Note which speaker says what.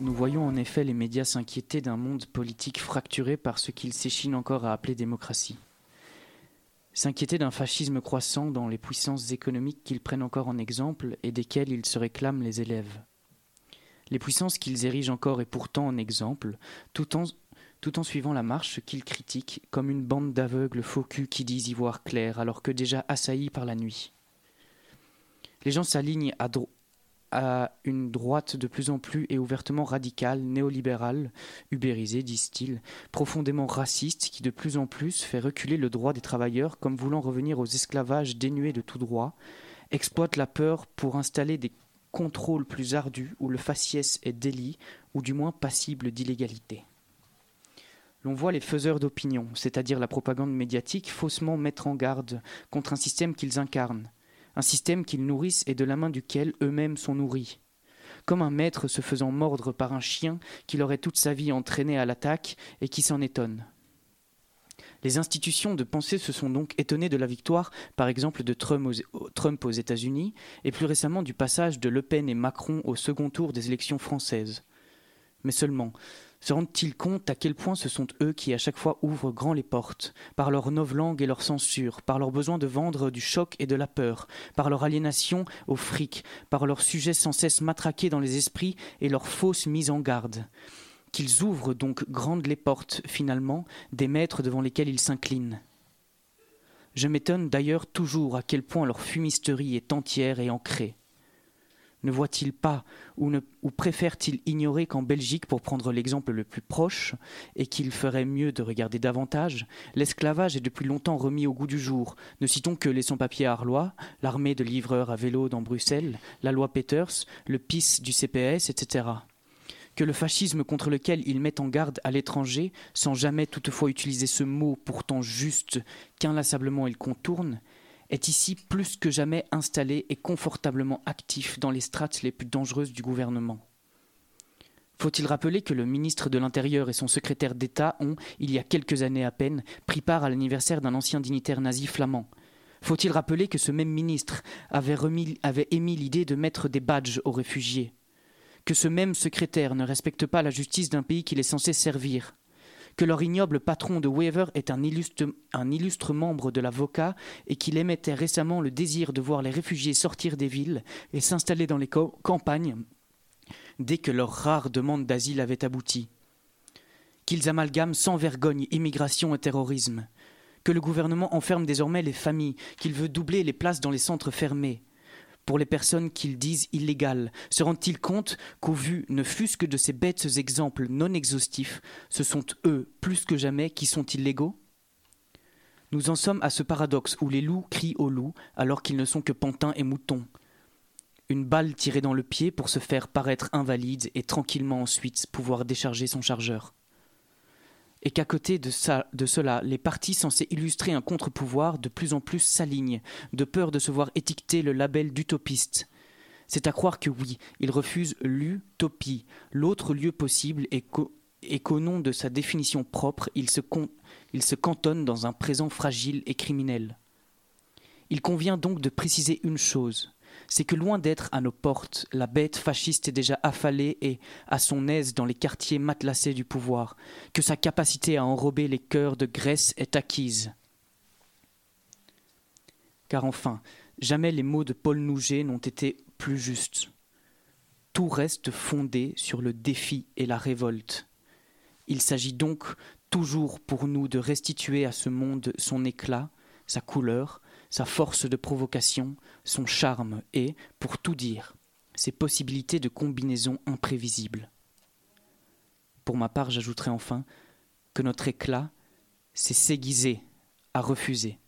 Speaker 1: Nous voyons en effet les médias s'inquiéter d'un monde politique fracturé par ce qu'ils s'échinent encore à appeler démocratie. S'inquiéter d'un fascisme croissant dans les puissances économiques qu'ils prennent encore en exemple et desquelles ils se réclament les élèves. Les puissances qu'ils érigent encore et pourtant en exemple, tout en, suivant la marche qu'ils critiquent comme une bande d'aveugles faux qui disent y voir clair alors que déjà assaillis par la nuit. Les gens s'alignent à, à, une droite de plus en plus et ouvertement radicale, néolibérale, ubérisée, disent-ils, profondément raciste, qui de plus en plus fait reculer le droit des travailleurs comme voulant revenir aux esclavages dénués de tout droit, exploite la peur pour installer des contrôles plus ardus où le faciès est délit ou du moins passible d'illégalité. L'on voit les faiseurs d'opinion, c'est-à-dire la propagande médiatique, faussement mettre en garde contre un système qu'ils incarnent, un système qu'ils nourrissent et de la main duquel eux-mêmes sont nourris. Comme un maître se faisant mordre par un chien qui l'aurait toute sa vie entraîné à l'attaque et qui s'en étonne. Les institutions de pensée se sont donc étonnées de la victoire, par exemple, de Trump aux, États-Unis, et plus récemment du passage de Le Pen et Macron au second tour des élections françaises. Mais seulement, se rendent-ils compte à quel point ce sont eux qui à chaque fois ouvrent grand les portes, par leur novlangue et leur censure, par leur besoin de vendre du choc et de la peur, par leur aliénation au fric, par leur sujet sans cesse matraqué dans les esprits et leur fausse mise en garde? Qu'ils ouvrent donc grandes les portes, finalement, des maîtres devant lesquels ils s'inclinent. Je m'étonne d'ailleurs toujours à quel point leur fumisterie est entière et ancrée. Ne voient-ils pas ou, préfèrent-ils ignorer qu'en Belgique, pour prendre l'exemple le plus proche, et qu'il ferait mieux de regarder davantage, l'esclavage est depuis longtemps remis au goût du jour. Ne citons que les sans-papiers arlois, l'armée de livreurs à vélo dans Bruxelles, la loi Peters, le PIS du CPS, etc. Que le fascisme contre lequel ils mettent en garde à l'étranger, sans jamais toutefois utiliser ce mot pourtant juste qu'inlassablement ils contournent, est ici plus que jamais installé et confortablement actif dans les strates les plus dangereuses du gouvernement. Faut-il rappeler que le ministre de l'Intérieur et son secrétaire d'État ont, il y a quelques années à peine, pris part à l'anniversaire d'un ancien dignitaire nazi flamand? Faut-il rappeler que ce même ministre avait, émis l'idée de mettre des badges aux réfugiés? Que ce même secrétaire ne respecte pas la justice d'un pays qu'il est censé servir? Que leur ignoble patron de Weaver est un illustre, membre de l'avocat et qu'il émettait récemment le désir de voir les réfugiés sortir des villes et s'installer dans les campagnes dès que leur rare demande d'asile avait abouti. Qu'ils amalgament sans vergogne immigration et terrorisme. Que le gouvernement enferme désormais les familles, qu'il veut doubler les places dans les centres fermés pour les personnes qu'ils disent illégales. Se rendent-ils compte qu'au vu ne fût-ce que de ces bêtes exemples non exhaustifs, ce sont eux, plus que jamais, qui sont illégaux? Nous en sommes à ce paradoxe où les loups crient aux loups alors qu'ils ne sont que pantins et moutons. Une balle tirée dans le pied pour se faire paraître invalide et tranquillement ensuite pouvoir décharger son chargeur et qu'à côté de, cela, les partis censés illustrer un contre-pouvoir de plus en plus s'alignent, de peur de se voir étiqueter le label d'utopiste. C'est à croire que oui, ils refusent l'utopie, l'autre lieu possible, et qu'au nom de sa définition propre, il se, il se dans un présent fragile et criminel. Il convient donc de préciser une chose c'est que loin d'être à nos portes, la bête fasciste est déjà affalée et à son aise dans les quartiers matelassés du pouvoir, que sa capacité à enrober les cœurs de Grèce est acquise. Car enfin, jamais les mots de Paul Nouget n'ont été plus justes. Tout reste fondé sur le défi et la révolte. Il s'agit donc toujours pour nous de restituer à ce monde son éclat, sa couleur, sa force de provocation, son charme et, pour tout dire, ses possibilités de combinaison imprévisibles. Pour ma part, j'ajouterai enfin que notre éclat, c'est s'aiguiser à refuser.